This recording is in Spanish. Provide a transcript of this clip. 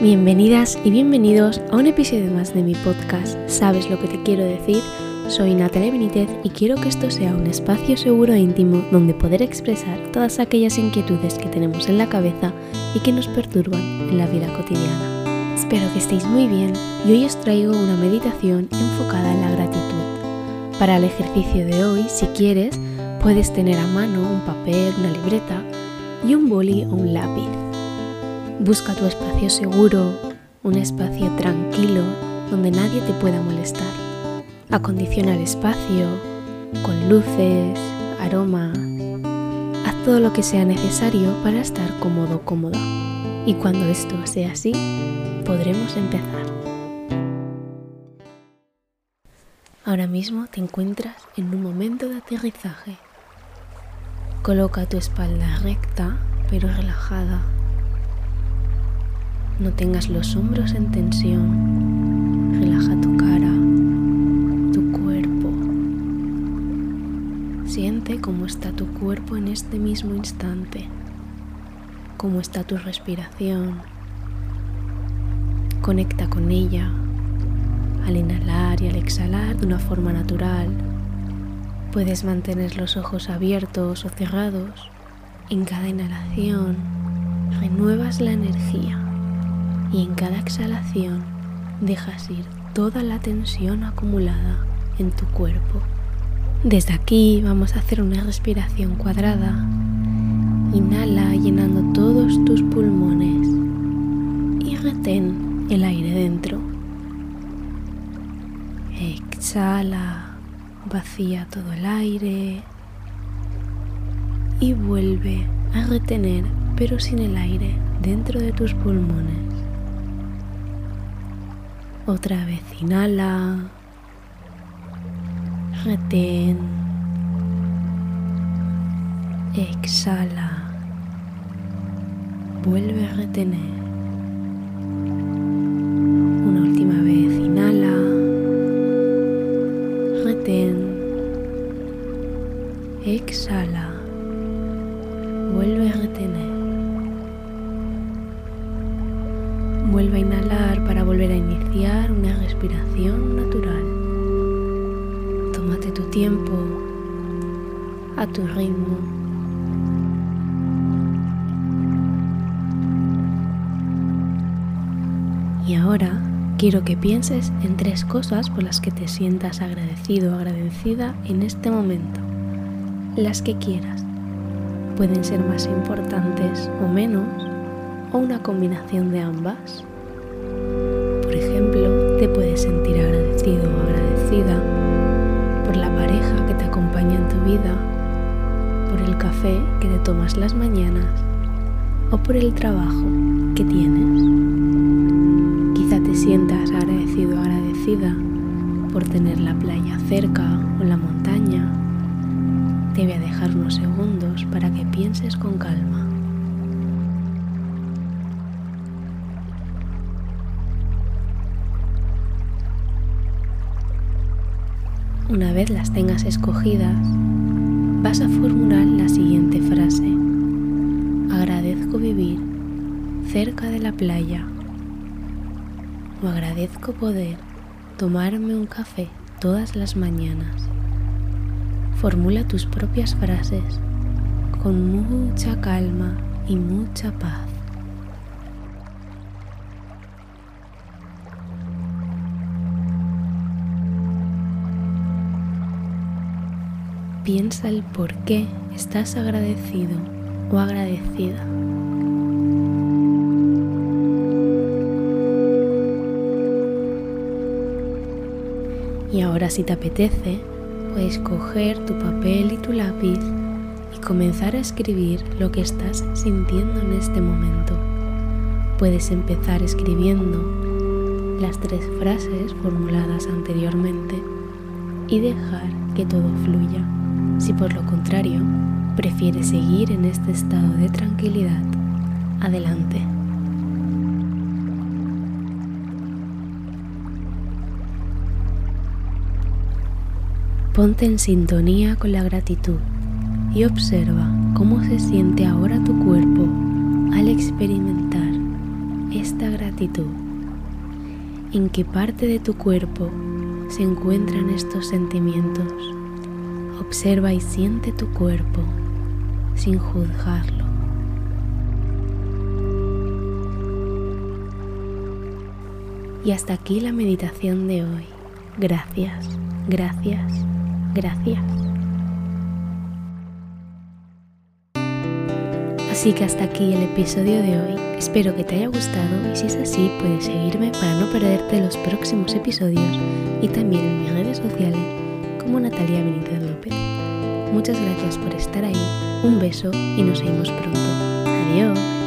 Bienvenidas y bienvenidos a un episodio más de mi podcast ¿Sabes lo que te quiero decir? Soy Natalia Benítez y quiero que esto sea un espacio seguro e íntimo donde poder expresar todas aquellas inquietudes que tenemos en la cabeza y que nos perturban en la vida cotidiana. Espero que estéis muy bien y hoy os traigo una meditación enfocada en la gratitud. Para el ejercicio de hoy, si quieres, puedes tener a mano un papel, una libreta y un boli o un lápiz. Busca tu espacio seguro, un espacio tranquilo donde nadie te pueda molestar. Acondiciona el espacio con luces, aroma. Haz todo lo que sea necesario para estar cómodo cómoda. Y cuando esto sea así, podremos empezar. Ahora mismo te encuentras en un momento de aterrizaje. Coloca tu espalda recta pero relajada no tengas los hombros en tensión. Relaja tu cara, tu cuerpo. Siente cómo está tu cuerpo en este mismo instante. Cómo está tu respiración. Conecta con ella al inhalar y al exhalar de una forma natural. Puedes mantener los ojos abiertos o cerrados. En cada inhalación renuevas la energía y en cada exhalación dejas ir toda la tensión acumulada en tu cuerpo. Desde aquí vamos a hacer una respiración cuadrada. Inhala llenando todos tus pulmones y retén el aire dentro. Exhala, vacía todo el aire y vuelve a retener pero sin el aire dentro de tus pulmones. Otra vez inhala. Retén. Exhala. Vuelve a retener. Una última vez inhala. Retén. Exhala. Vuelve a retener. Vuelve a inhalar para volver a iniciar una respiración natural. Tómate tu tiempo a tu ritmo. Y ahora quiero que pienses en tres cosas por las que te sientas agradecido o agradecida en este momento. Las que quieras. Pueden ser más importantes o menos o una combinación de ambas. Por ejemplo, te puedes sentir agradecido o agradecida por la pareja que te acompaña en tu vida, por el café que te tomas las mañanas o por el trabajo que tienes. Quizá te sientas agradecido o agradecida por tener la playa cerca o la montaña. Te voy a dejar unos segundos para que pienses con calma. Una vez las tengas escogidas, vas a formular la siguiente frase. Agradezco vivir cerca de la playa o agradezco poder tomarme un café todas las mañanas. Formula tus propias frases con mucha calma y mucha paz. Piensa el por qué estás agradecido o agradecida. Y ahora si te apetece, puedes coger tu papel y tu lápiz y comenzar a escribir lo que estás sintiendo en este momento. Puedes empezar escribiendo las tres frases formuladas anteriormente y dejar que todo fluya. Si por lo contrario prefieres seguir en este estado de tranquilidad, adelante. Ponte en sintonía con la gratitud y observa cómo se siente ahora tu cuerpo al experimentar esta gratitud. ¿En qué parte de tu cuerpo se encuentran estos sentimientos? Observa y siente tu cuerpo sin juzgarlo. Y hasta aquí la meditación de hoy. Gracias, gracias, gracias. Así que hasta aquí el episodio de hoy. Espero que te haya gustado y si es así puedes seguirme para no perderte los próximos episodios y también en mis redes sociales como Natalia Benítez López. Muchas gracias por estar ahí, un beso y nos vemos pronto. Adiós.